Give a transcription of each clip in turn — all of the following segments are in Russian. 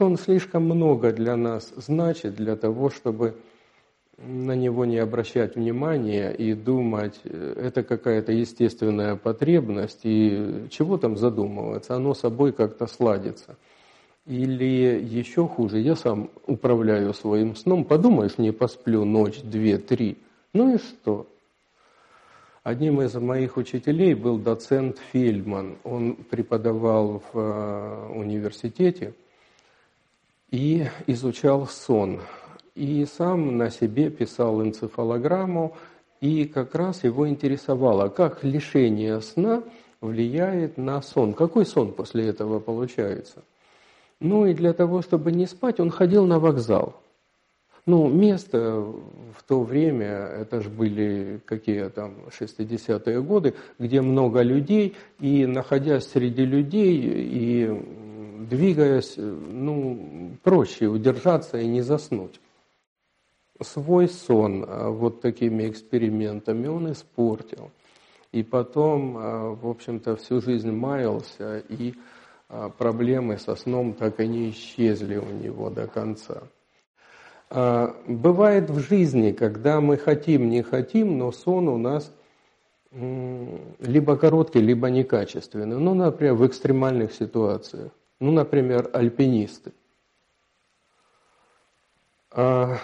сон слишком много для нас значит, для того, чтобы на него не обращать внимания и думать, э, это какая-то естественная потребность, и чего там задумываться, оно собой как-то сладится. Или еще хуже, я сам управляю своим сном, подумаешь, не посплю ночь, две, три, ну и что? Одним из моих учителей был доцент Фельдман. Он преподавал в э, университете и изучал сон. И сам на себе писал энцефалограмму, и как раз его интересовало, как лишение сна влияет на сон. Какой сон после этого получается? Ну и для того, чтобы не спать, он ходил на вокзал. Ну, место в то время, это же были какие там 60-е годы, где много людей, и находясь среди людей и двигаясь, ну, проще удержаться и не заснуть. Свой сон а, вот такими экспериментами он испортил. И потом, а, в общем-то, всю жизнь маялся, и проблемы со сном так и не исчезли у него до конца. Бывает в жизни, когда мы хотим, не хотим, но сон у нас либо короткий, либо некачественный. Ну, например, в экстремальных ситуациях. Ну, например, альпинисты. А,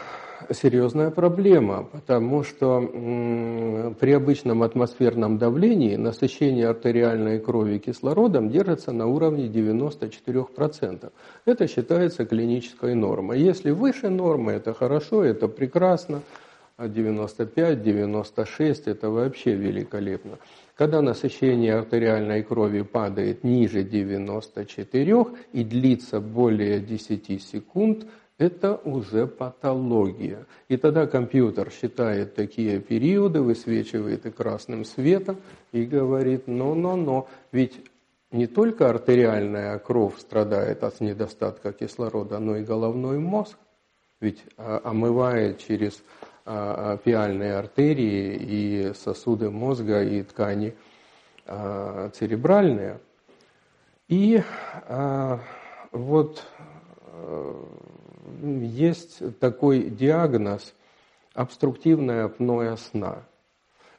серьезная проблема, потому что при обычном атмосферном давлении насыщение артериальной крови кислородом держится на уровне 94%. Это считается клинической нормой. Если выше нормы, это хорошо, это прекрасно, а 95-96 это вообще великолепно. Когда насыщение артериальной крови падает ниже 94 и длится более 10 секунд, это уже патология. И тогда компьютер считает такие периоды, высвечивает и красным светом и говорит, но-но-но, ведь не только артериальная кровь страдает от недостатка кислорода, но и головной мозг. Ведь а, омывает через пиальные артерии и сосуды мозга и ткани а, церебральные. И вот э, есть такой диагноз обструктивное апноэ сна.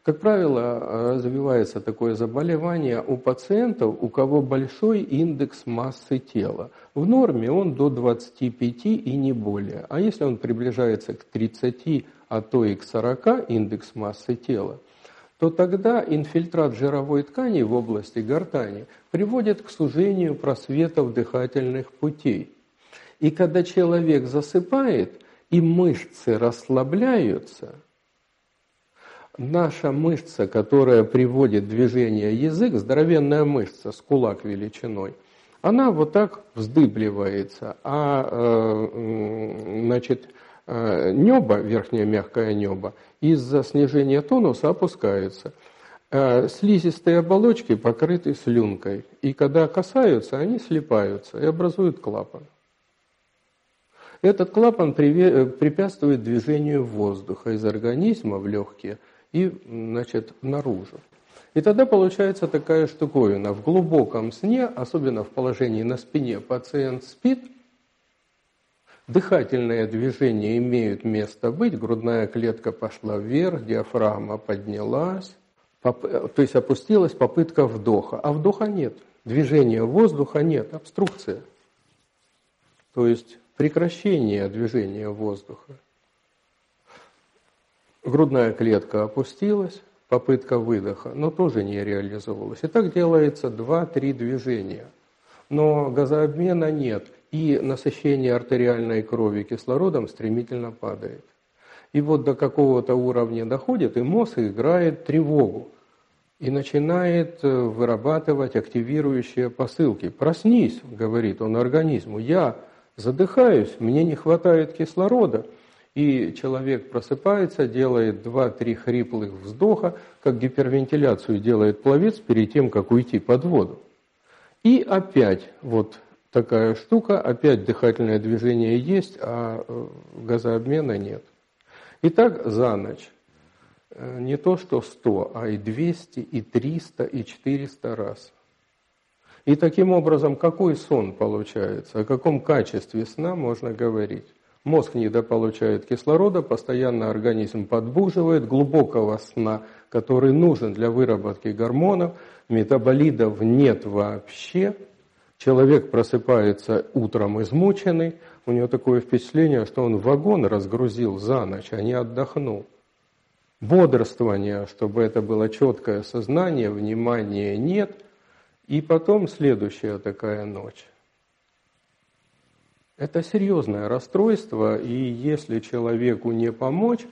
Как правило, развивается такое заболевание у пациентов, у кого большой индекс массы тела. В норме он до 25 и не более. А если он приближается к 30, а то и к 40 индекс массы тела, то тогда инфильтрат жировой ткани в области гортани приводит к сужению просветов дыхательных путей – и когда человек засыпает, и мышцы расслабляются, наша мышца, которая приводит движение язык, здоровенная мышца с кулак величиной, она вот так вздыбливается, а э, значит, небо, верхнее мягкое небо, из-за снижения тонуса опускается. Э, слизистые оболочки покрыты слюнкой, и когда касаются, они слипаются и образуют клапан. Этот клапан э, препятствует движению воздуха из организма в легкие и значит, наружу. И тогда получается такая штуковина. В глубоком сне, особенно в положении на спине, пациент спит, дыхательные движения имеют место быть, грудная клетка пошла вверх, диафрагма поднялась, то есть опустилась попытка вдоха, а вдоха нет, движения воздуха нет, обструкция. То есть прекращение движения воздуха. Грудная клетка опустилась, попытка выдоха, но тоже не реализовалась. И так делается 2-3 движения. Но газообмена нет, и насыщение артериальной крови кислородом стремительно падает. И вот до какого-то уровня доходит, и мозг играет тревогу и начинает э, вырабатывать активирующие посылки. «Проснись», — говорит он организму, — «я задыхаюсь, мне не хватает кислорода. И человек просыпается, делает 2-3 хриплых вздоха, как гипервентиляцию делает пловец перед тем, как уйти под воду. И опять вот такая штука, опять дыхательное движение есть, а э, газообмена нет. И так за ночь э, не то что 100, а и 200, и 300, и 400 раз. И таким образом, какой сон получается, о каком качестве сна можно говорить? Мозг недополучает кислорода, постоянно организм подбуживает, глубокого сна, который нужен для выработки гормонов, метаболитов нет вообще. Человек просыпается утром измученный, у него такое впечатление, что он вагон разгрузил за ночь, а не отдохнул. Бодрствование, чтобы это было четкое сознание, внимания нет. И потом следующая такая ночь. Это серьезное расстройство, и если человеку не помочь,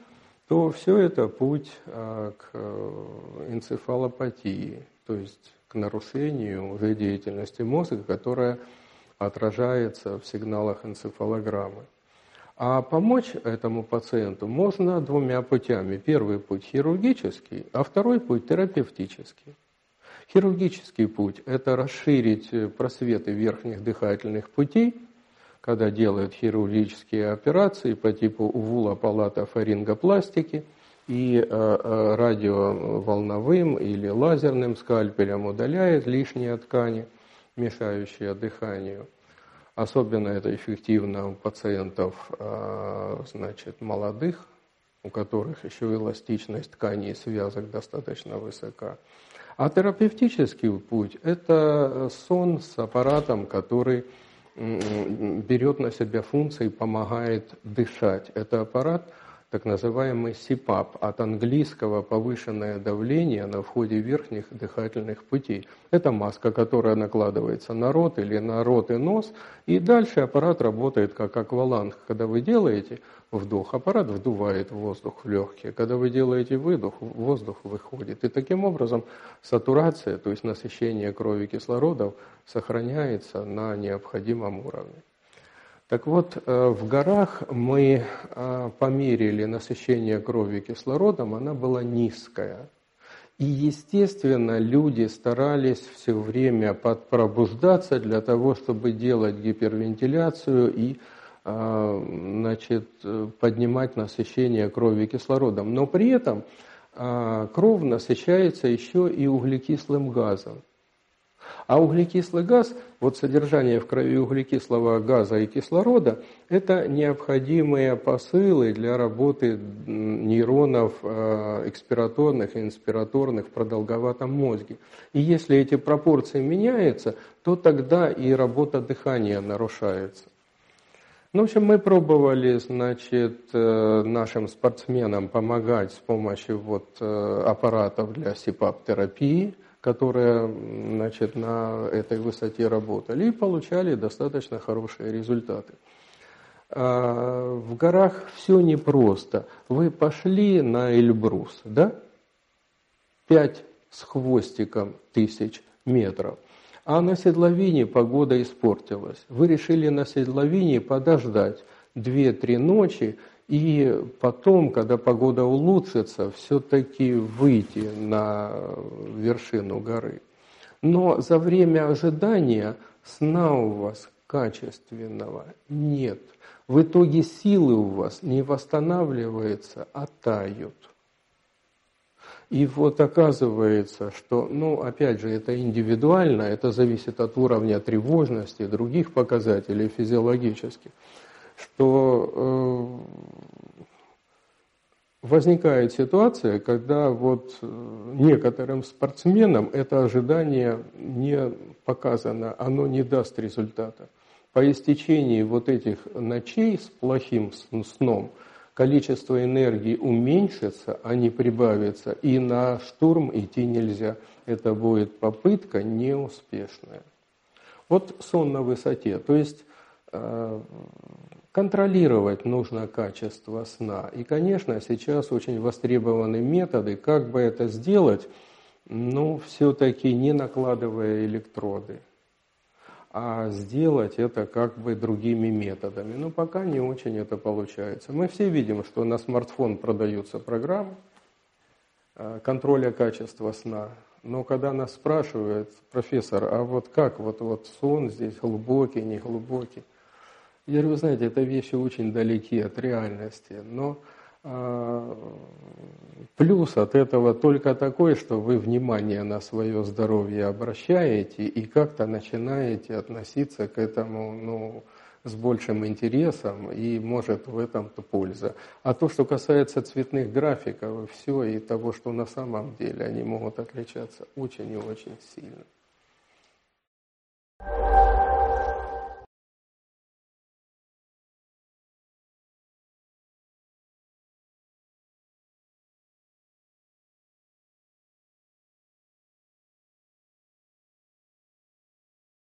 то все это путь а, к э, энцефалопатии, то есть нарушению уже деятельности мозга, которая отражается в сигналах энцефалограммы. А помочь этому пациенту можно двумя путями. Первый путь хирургический, а второй путь терапевтический. Хирургический путь – это расширить просветы верхних дыхательных путей – когда делают хирургические операции по типу увула палата фарингопластики и э, э, радиоволновым или лазерным скальпелем удаляет лишние ткани, мешающие дыханию. Особенно это эффективно у пациентов э, значит, молодых, у которых еще эластичность тканей и связок достаточно высока. А терапевтический путь – это сон с аппаратом, который берет на себя функции, помогает дышать. Это аппарат, так называемый СИПАП, от английского повышенное давление на входе верхних дыхательных путей. Это маска, которая накладывается на рот или на рот и нос, и дальше аппарат работает как акваланг. Когда вы делаете вдох, аппарат вдувает воздух в легкие. Когда вы делаете выдох, воздух выходит. И таким образом сатурация, то есть насыщение крови кислородом, сохраняется на необходимом уровне. Так вот, э, в горах мы э, померили насыщение крови кислородом, она была низкая. И, естественно, люди старались все время пробуждаться для того, чтобы делать гипервентиляцию и а, значит, поднимать насыщение крови кислородом. Но при этом кровь насыщается еще и углекислым газом. А углекислый газ, вот содержание в крови углекислого газа и кислорода, это необходимые посылы для работы нейронов а, экспираторных и инспираторных в продолговатом мозге. И если эти пропорции меняются, то тогда и работа дыхания нарушается. Ну, в общем, мы пробовали, значит, э, нашим спортсменам помогать с помощью вот э, аппаратов для СИПАП-терапии, которые, значит, на этой высоте работали и получали достаточно хорошие результаты. А, в горах все непросто. Вы пошли на Эльбрус, да? Пять с хвостиком тысяч метров. А на седловине погода испортилась. Вы решили на седловине подождать 2-3 ночи и потом, когда погода улучшится, все-таки выйти на вершину горы. Но за время ожидания сна у вас качественного нет. В итоге силы у вас не восстанавливаются, а тают. И вот оказывается, что, ну, опять же, это индивидуально, это зависит от уровня тревожности, других показателей физиологических, что э, возникает ситуация, когда вот э, некоторым спортсменам это ожидание не показано, оно не даст результата. По истечении вот этих ночей с плохим сном – количество энергии уменьшится, а не прибавится, и на штурм идти нельзя. Это будет попытка неуспешная. Вот сон на высоте, то есть контролировать нужно качество сна. И, конечно, сейчас очень востребованы методы, как бы это сделать, но все-таки не накладывая электроды а сделать это как бы другими методами. Но пока не очень это получается. Мы все видим, что на смартфон продаются программы э, контроля качества сна. Но когда нас спрашивают, профессор, а вот как, вот, вот сон здесь глубокий, не глубокий, я вы знаете, это вещи очень далеки от реальности, но А, плюс от этого только такой, что вы внимание на свое здоровье обращаете и как-то начинаете относиться к этому ну, с большим интересом, и может в этом-то польза. А то, что касается цветных графиков, все и того, что на самом деле, они могут отличаться очень и очень сильно.